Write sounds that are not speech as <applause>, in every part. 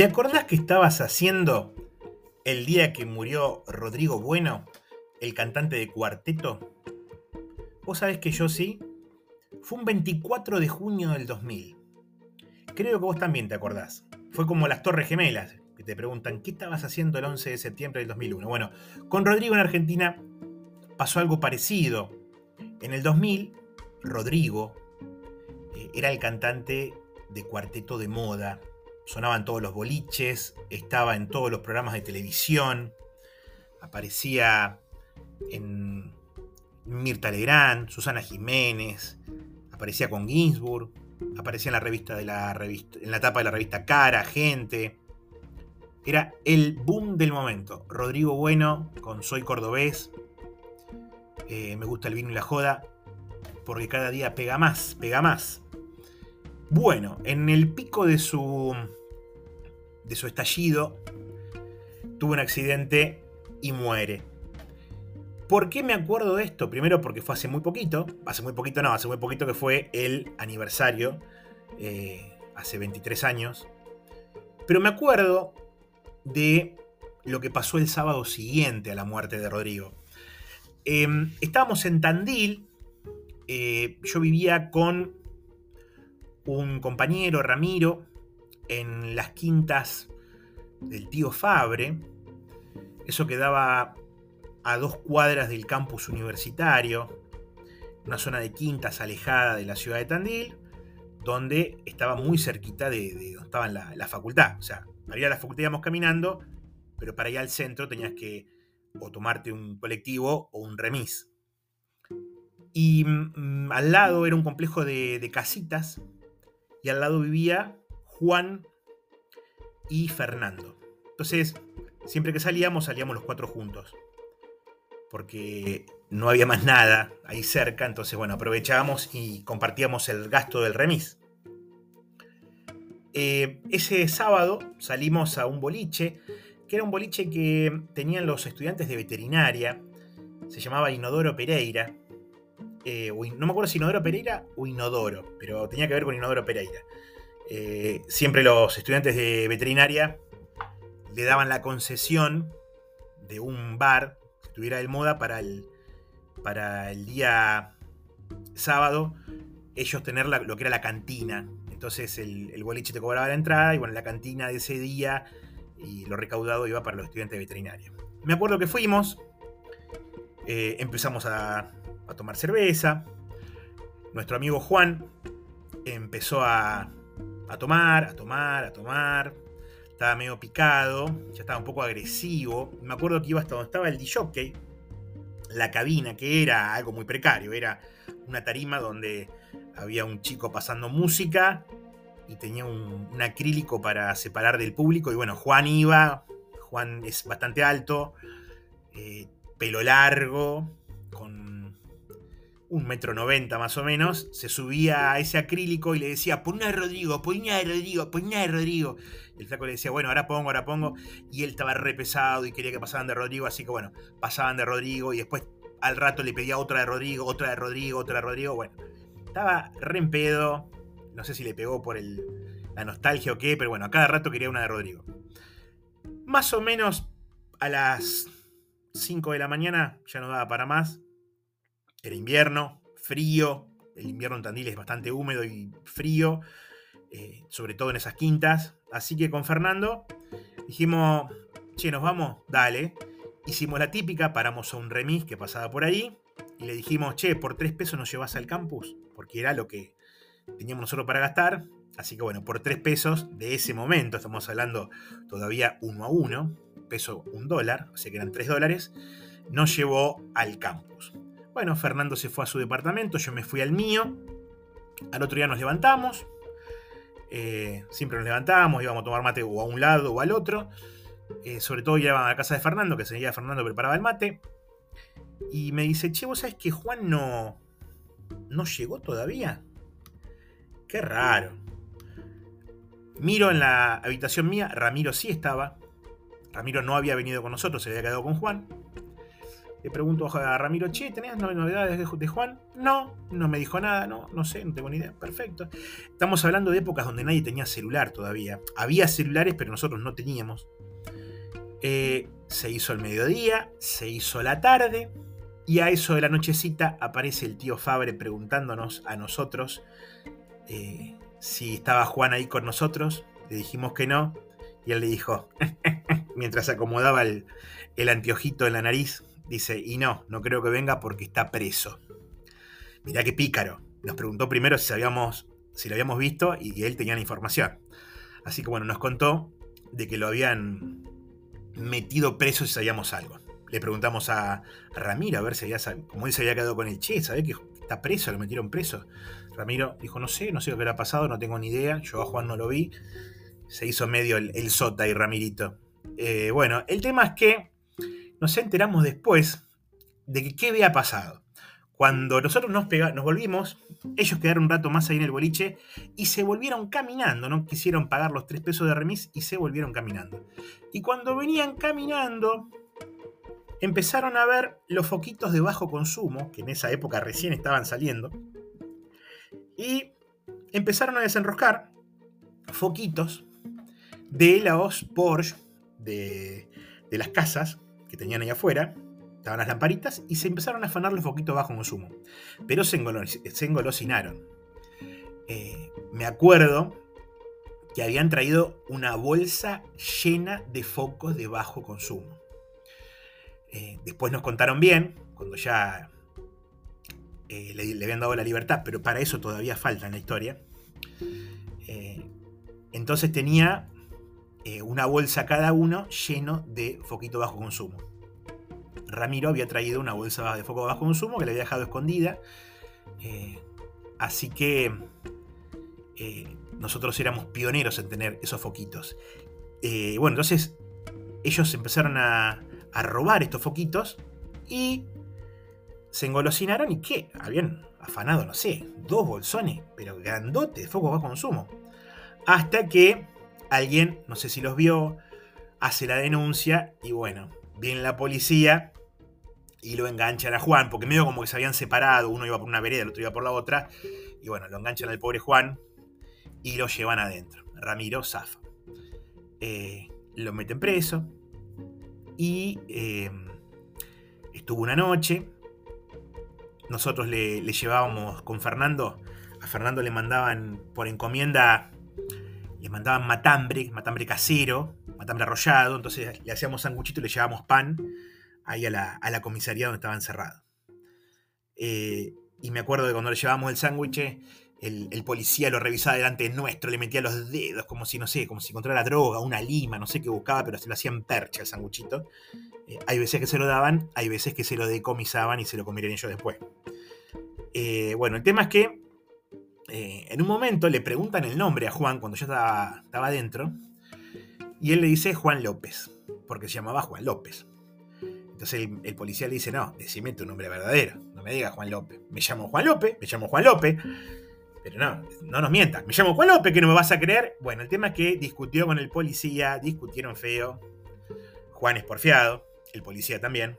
¿Te acordás que estabas haciendo el día que murió Rodrigo Bueno, el cantante de Cuarteto? Vos sabés que yo sí. Fue un 24 de junio del 2000. Creo que vos también te acordás. Fue como las Torres Gemelas, que te preguntan, ¿qué estabas haciendo el 11 de septiembre del 2001? Bueno, con Rodrigo en Argentina pasó algo parecido. En el 2000, Rodrigo eh, era el cantante de Cuarteto de Moda. Sonaban todos los boliches, estaba en todos los programas de televisión, aparecía en Mirta Legrand, Susana Jiménez, aparecía con Ginsburg, aparecía en la revista de la revista, en la tapa de la revista Cara, Gente. Era el boom del momento. Rodrigo Bueno con Soy Cordobés. Eh, me gusta el vino y la joda. Porque cada día pega más, pega más. Bueno, en el pico de su. De su estallido. Tuvo un accidente y muere. ¿Por qué me acuerdo de esto? Primero porque fue hace muy poquito, hace muy poquito no, hace muy poquito que fue el aniversario, eh, hace 23 años. Pero me acuerdo de lo que pasó el sábado siguiente a la muerte de Rodrigo. Em, estábamos en Tandil, eh, yo vivía con un compañero, Ramiro, en las quintas del tío Fabre. Eso quedaba a dos cuadras del campus universitario, una zona de quintas alejada de la ciudad de Tandil, donde estaba muy cerquita de, donde estaba la, facultad. O sea, para la facultad íbamos caminando, pero para ir al centro tenías que o tomarte un colectivo o un remis. Y mm, al lado era un complejo de casitas, y al lado vivía Juan y Fernando. Entonces, siempre que salíamos, salíamos los cuatro juntos porque no había más nada ahí cerca, entonces bueno, aprovechábamos y compartíamos el gasto del remis. Eh, ese sábado salimos a un boliche, que era un boliche que tenían los estudiantes de veterinaria, se llamaba Inodoro Pereira, eh, no me acuerdo si Inodoro Pereira o Inodoro, pero tenía que ver con Inodoro Pereira. Eh, siempre los estudiantes de veterinaria le daban la concesión de un bar estuviera de moda para el, para el día sábado, ellos tener lo que era la cantina. Entonces el, el, boliche te cobraba la entrada y bueno, la cantina de ese día y lo recaudado iba para los estudiantes de veterinaria. Me acuerdo que fuimos, eh, empezamos a, tomar cerveza, nuestro amigo Juan empezó a, a tomar, a tomar, a tomar, estaba medio picado, ya estaba un poco agresivo. Me acuerdo que iba hasta donde estaba el DJ, la cabina, que era algo muy precario, era una tarima donde había un chico pasando música y tenía un, acrílico para separar del público. Y bueno, Juan iba, Juan es bastante alto, eh, pelo largo, un metro noventa más o menos, se subía a ese acrílico y le decía, pon de Rodrigo, pon de Rodrigo, pon de Rodrigo. el flaco le decía, bueno, ahora pongo, ahora pongo. Y él estaba re pesado y quería que pasaban de Rodrigo, así que bueno, pasaban de Rodrigo y después al rato le pedía otra de Rodrigo, otra de Rodrigo, otra de Rodrigo. Bueno, estaba re en pedo. No sé si le pegó por el, la nostalgia o qué, pero bueno, a cada rato quería una de Rodrigo. Más o menos a las 5 de la mañana ya no daba para más era invierno, frío. El invierno en Tandil es bastante húmedo y frío, eh, sobre todo en esas quintas. Así que con Fernando dijimos, che, nos vamos, dale. Hicimos la típica, paramos a un remis que pasaba por ahí y le dijimos, che, por tres pesos nos llevas al campus, porque era lo que teníamos nosotros para gastar. Así que bueno, por tres pesos de ese momento, estamos hablando todavía uno a uno, peso un dólar, o sea que eran tres dólares, nos llevó al campus. Bueno, Fernando se fue a su departamento, yo me fui al mío. Al otro día nos levantamos. Eh, siempre nos levantábamos, íbamos a tomar mate o a un lado o al otro. Eh, sobre todo íbamos a la casa de Fernando, que seguía Fernando preparaba el mate. Y me dice, che, ¿vos sabés que Juan no, no llegó todavía? Qué raro. Miro en la habitación mía, Ramiro sí estaba. Ramiro no había venido con nosotros, se había quedado con Juan. Le pregunto a Ramiro, che, ¿tenés novedades de, Juan? No, no me dijo nada, no, no sé, no tengo ni idea. Perfecto. Estamos hablando de épocas donde nadie tenía celular todavía. Había celulares, pero nosotros no teníamos. Eh, se hizo el mediodía, se hizo la tarde, y a eso de la nochecita aparece el tío Fabre preguntándonos a nosotros eh, si estaba Juan ahí con nosotros. Le dijimos que no, y él le dijo, <laughs> mientras acomodaba el, el anteojito en la nariz, dice, y no, no creo que venga porque está preso. Mirá qué pícaro. Nos preguntó primero si, sabíamos, si lo habíamos visto y él tenía la información. Así que bueno, nos contó de que lo habían metido preso si sabíamos algo. Le preguntamos a, Ramiro a ver si había, como él se había quedado con el che, ¿sabés que está preso? ¿Lo metieron preso? Ramiro dijo, no sé, no sé lo que le ha pasado, no tengo ni idea. Yo a Juan no lo vi. Se hizo medio el, sota y Ramirito. Eh, bueno, el tema es que nos enteramos después de que qué había pasado. Cuando nosotros nos, volvimos, ellos quedaron un rato más ahí en el boliche y se volvieron caminando, no quisieron pagar los tres pesos de remis y se volvieron caminando. Y cuando venían caminando, empezaron a ver los foquitos de bajo consumo, que en esa época recién estaban saliendo, y empezaron a desenroscar foquitos de los Porsche de las casas que tenían ahí afuera, estaban las lamparitas, y se empezaron a afanar los foquitos bajo consumo. Pero se, engolosinaron. Eh, me acuerdo que habían traído una bolsa llena de focos de bajo consumo. Eh, después nos contaron bien, cuando ya eh, le, habían dado la libertad, pero para eso todavía falta en la historia. entonces tenía eh, una bolsa cada uno lleno de foquito bajo consumo. Ramiro había traído una bolsa de foco bajo consumo que le había dejado escondida. Eh, así que eh, nosotros éramos pioneros en tener esos foquitos. bueno, entonces ellos empezaron a, robar estos foquitos y se engolosinaron y ¿qué? Habían afanado, no sé, dos bolsones, pero grandotes de foco bajo consumo. Hasta que alguien, no sé si los vio, hace la denuncia y bueno, viene la policía y lo enganchan a Juan, porque medio como que se habían separado, uno iba por una vereda, el otro iba por la otra, y bueno, lo enganchan al pobre Juan y lo llevan adentro. Ramiro zafa. Eh, lo meten preso y eh, estuvo una noche. Nosotros le, le llevábamos con Fernando, a Fernando le mandaban por encomienda le mandaban matambre, matambre casero, matambre arrollado, entonces le hacíamos sanguchito y le llevábamos pan ahí a la, comisaría donde estaba encerrado. Eh, y me acuerdo de cuando le llevábamos el sándwich, el, policía lo revisaba delante de nuestro, le metía los dedos como si, no sé, como si encontrara droga, una lima, no sé qué buscaba, pero se lo hacían percha el sanguchito. Eh, hay veces que se lo daban, hay veces que se lo decomisaban y se lo comieron ellos después. Eh, bueno, el tema es que eh, en un momento le preguntan el nombre a Juan cuando yo estaba, estaba adentro. Y él le dice Juan López, porque se llamaba Juan López. Entonces el, policía le dice, no, decime tu nombre verdadero, no me digas Juan López. Me llamo Juan López, me llamo Juan López. Pero no, no nos mientas, me llamo Juan López, que no me vas a creer. Bueno, el tema es que discutió con el policía, discutieron feo. Juan es porfiado, el policía también.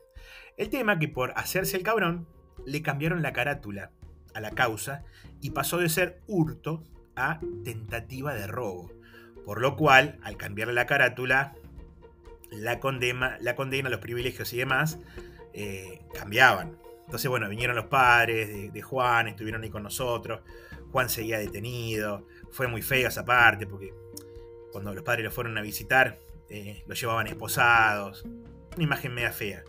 El tema es que por hacerse el cabrón, le cambiaron la carátula a la causa y pasó de ser hurto a tentativa de robo. Por lo cual, al cambiarle la carátula, la condena, la condena los privilegios y demás eh, cambiaban. Entonces, bueno, vinieron los padres de, Juan, estuvieron ahí con nosotros. Juan seguía detenido. Fue muy feo esa parte porque cuando los padres lo fueron a visitar, eh, lo llevaban esposados. Una imagen media fea.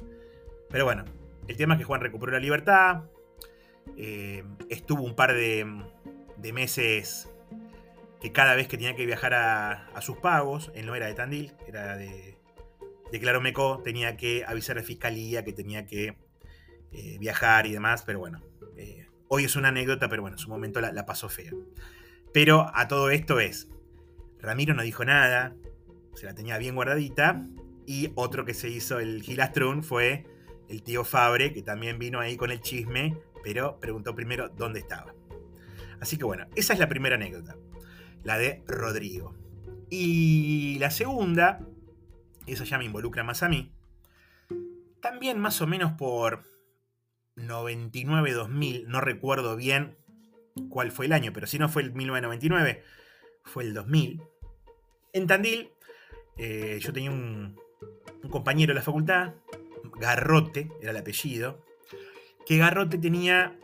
Pero bueno, el tema es que Juan recuperó la libertad, eh, estuvo un par de, meses que cada vez que tenía que viajar a, sus pagos, él no era de Tandil, era de, de Claromeco, tenía que avisar a la fiscalía que tenía que eh, viajar y demás, pero bueno, eh, hoy es una anécdota, pero bueno, en su momento la, pasó fea. Pero a todo esto es, Ramiro no dijo nada, se la tenía bien guardadita, y otro que se hizo el gilastrón fue el tío Fabre, que también vino ahí con el chisme pero preguntó primero dónde estaba. Así que bueno, esa es la primera anécdota, la de Rodrigo. Y la segunda, esa ya me involucra más a mí, también más o menos por 99-2000, no recuerdo bien cuál fue el año, pero si no fue el 1999, fue el 2000. En Tandil, eh, yo tenía un, compañero de la facultad, Garrote, era el apellido, que Garrote tenía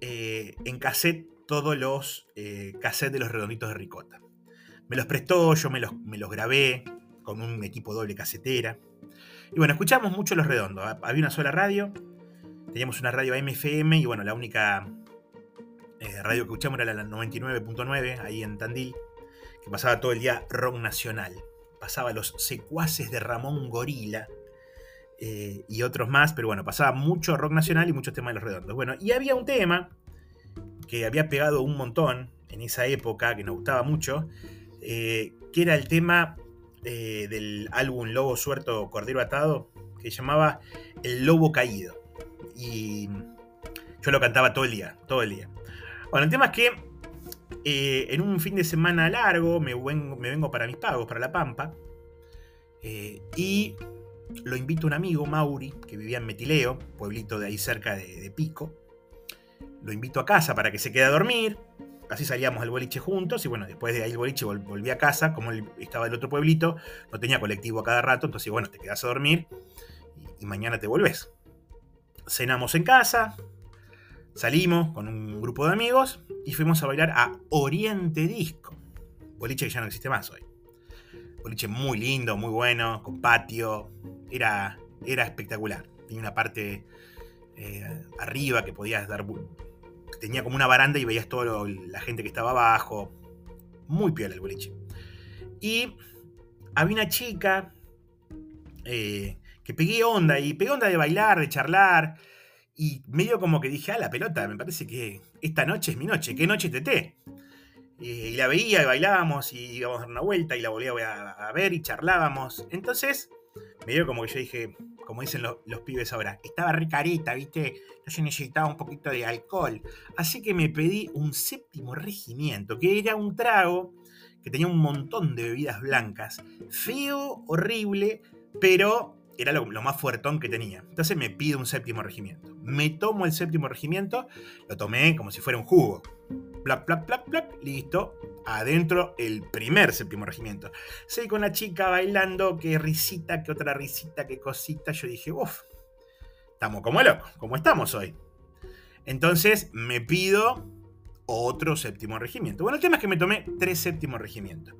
eh, en cassette todos los eh, cassettes de los redonditos de ricota. Me los prestó, yo me los, grabé con un equipo doble casetera. Y bueno, escuchamos mucho los redondos. Había una sola radio, teníamos una radio AMFM y bueno, la única eh, radio que escuchamos era la 99.9 ahí en Tandil, que pasaba todo el día rock nacional. Pasaba los secuaces de Ramón Gorila eh, y otros más, pero bueno, pasaba mucho rock nacional y muchos temas de los redondos. Bueno, y había un tema que había pegado un montón en esa época, que nos gustaba mucho, eh, que era el tema del álbum Lobo Suerto Cordero Atado, que llamaba El Lobo Caído. Y yo lo cantaba todo el día, todo el día. Bueno, el tema es que eh, en un fin de semana largo me vengo, para mis pagos, para La Pampa, eh, y lo invito a un amigo, Mauri, que vivía en Metileo, pueblito de ahí cerca de, Pico. Lo invito a casa para que se quede a dormir. Así salíamos al boliche juntos y bueno, después de ahí el boliche volví a casa, como él estaba el otro pueblito, no tenía colectivo a cada rato, entonces bueno, te quedas a dormir y, y mañana te volvés. Cenamos en casa, Salimos con un grupo de amigos y fuimos a bailar a Oriente Disco. Boliche que ya no existe más hoy. Boliche muy lindo, muy bueno, con patio. Era, era espectacular. Tenía una parte eh, arriba que podías dar. Tenía como una baranda y veías toda la gente que estaba abajo. Muy piola el boliche. Y había una chica eh, que pegué onda y pegué onda de bailar, de charlar. Y medio como que dije, ah, la pelota, me parece que esta noche es mi noche, ¿qué noche teté? Y, la veía y bailábamos y íbamos a dar una vuelta y la volvía a, ver y charlábamos. Entonces, medio como que yo dije, como dicen los pibes ahora, estaba ricarita, ¿viste? Yo necesitaba un poquito de alcohol. Así que me pedí un séptimo regimiento, que era un trago que tenía un montón de bebidas blancas. Feo, horrible, pero era lo, más fuertón que tenía. Entonces me pido un séptimo regimiento. Me tomo el séptimo regimiento, lo tomé como si fuera un jugo. Plap, plap, plap, plap, listo. Adentro el primer séptimo regimiento. Seguí con la chica bailando, qué risita, qué otra risita, qué cosita. Yo dije, uff, estamos como locos, como estamos hoy. Entonces me pido otro séptimo regimiento. Bueno, el tema es que me tomé tres séptimos regimientos.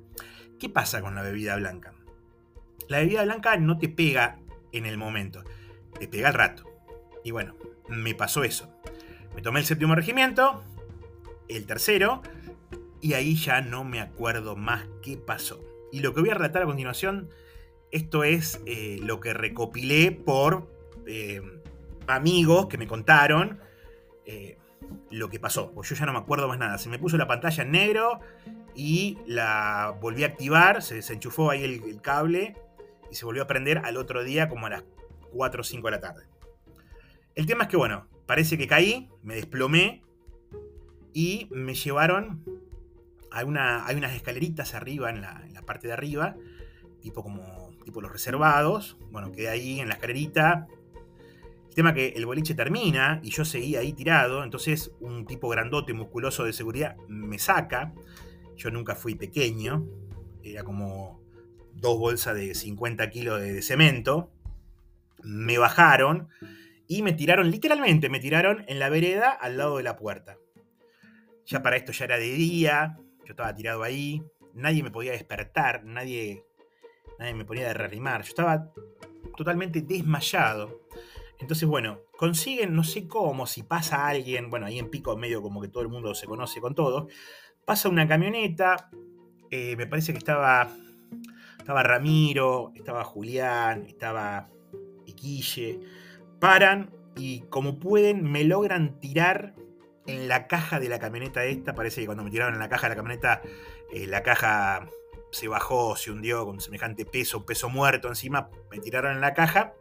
¿Qué pasa con la bebida blanca? La bebida blanca no te pega en el momento. Te pega al rato. Y bueno, me pasó eso. Me tomé el séptimo regimiento, el tercero, y ahí ya no me acuerdo más qué pasó. Y lo que voy a relatar a continuación, esto es eh, lo que recopilé por eh, amigos que me contaron eh, lo que pasó. Pues yo ya no me acuerdo más nada. Se me puso la pantalla en negro y la volví a activar, se desenchufó ahí el cable y se volvió a prender al otro día como a las 4 o 5 de la tarde. El tema es que, bueno, parece que caí, me desplomé y me llevaron a una, hay unas escaleritas arriba, en la, parte de arriba, tipo como tipo los reservados. Bueno, quedé ahí en la escalerita. El tema que el boliche termina y yo seguí ahí tirado, entonces un tipo grandote, musculoso de seguridad me saca. Yo nunca fui pequeño, era como dos bolsas de 50 kilos de, cemento, me bajaron y me tiraron, literalmente me tiraron en la vereda al lado de la puerta. Ya para esto ya era de día, yo estaba tirado ahí, nadie me podía despertar, nadie, nadie me ponía de rearrimar, yo estaba totalmente desmayado. Entonces, bueno, consiguen, no sé cómo, si pasa alguien, bueno, ahí en Pico medio como que todo el mundo se conoce con todo, pasa una camioneta, eh, me parece que estaba estaba Ramiro, estaba Julián, estaba Iquille. Paran y como pueden me logran tirar en la caja de la camioneta esta. Parece que cuando me tiraron en la caja de la camioneta, eh, la caja se bajó, se hundió con semejante peso, peso muerto encima. Me tiraron en la caja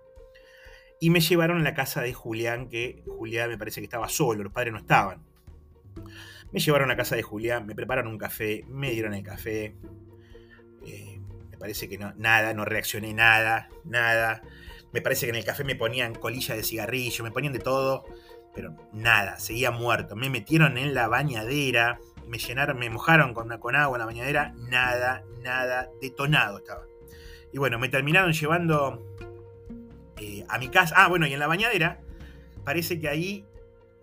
y me llevaron a la casa de Julián, que Julián me parece que estaba solo, los padres no estaban. Me llevaron a la casa de Julián, me prepararon un café, me dieron el café. Eh, parece que no, nada, no reaccioné nada, nada. Me parece que en el café me ponían colilla de cigarrillo, me ponían de todo, pero nada, seguía muerto. Me metieron en la bañadera, me llenaron, me mojaron con, agua en la bañadera, nada, nada, detonado estaba. Y bueno, me terminaron llevando eh, a mi casa. Ah, bueno, y en la bañadera, parece que ahí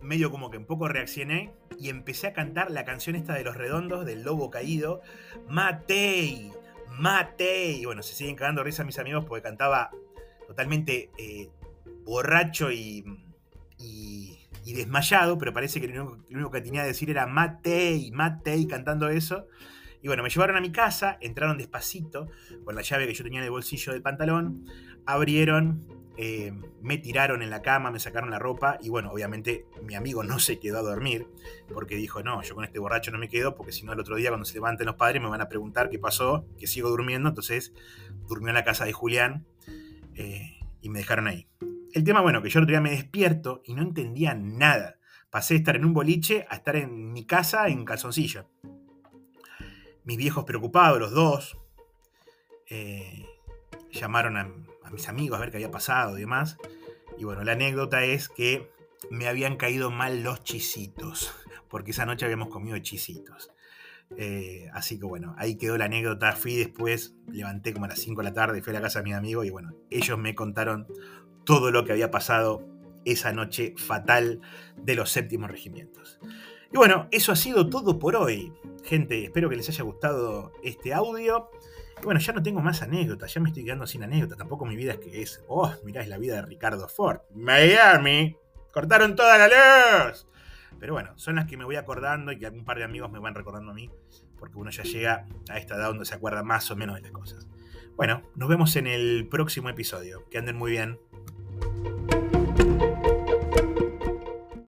medio como que un poco reaccioné y empecé a cantar la canción esta de los redondos del lobo caído. Matei, Matei. Y bueno, se siguen cagando risa mis amigos porque cantaba totalmente eh, borracho y, desmayado, pero parece que lo único, que tenía que decir era Matei, Matei, cantando eso. Y bueno, me llevaron a mi casa, entraron despacito, con la llave que yo tenía en el bolsillo del pantalón, abrieron, eh, me tiraron en la cama, me sacaron la ropa y bueno, obviamente mi amigo no se quedó a dormir porque dijo, no, yo con este borracho no me quedo porque si no el otro día cuando se levanten los padres me van a preguntar qué pasó, que sigo durmiendo, entonces durmió en la casa de Julián eh, y me dejaron ahí. El tema, bueno, que yo el otro día me despierto y no entendía nada. Pasé de estar en un boliche a estar en mi casa en calzoncillo. Mis viejos preocupados, los dos, eh, llamaron a, mis amigos a ver qué había pasado y demás. Y bueno, la anécdota es que me habían caído mal los chisitos, <laughs> porque esa noche habíamos comido chisitos. Eh, así que bueno, ahí quedó la anécdota. Fui después, levanté como a las 5 de la tarde, fui a la casa de mi amigo y bueno, ellos me contaron todo lo que había pasado esa noche fatal de los séptimos regimientos. Y bueno, eso ha sido todo por hoy. Gente, espero que les haya gustado este audio bueno, ya no tengo más anécdotas, ya me estoy quedando sin anécdotas. Tampoco mi vida es que es, oh, mirá, es la vida de Ricardo Ford. Miami, cortaron toda la luz. Pero bueno, son las que me voy acordando y que algún par de amigos me van recordando a mí, porque uno ya llega a esta edad donde se acuerda más o menos de las cosas. Bueno, nos vemos en el próximo episodio. Que anden muy bien. Thank you.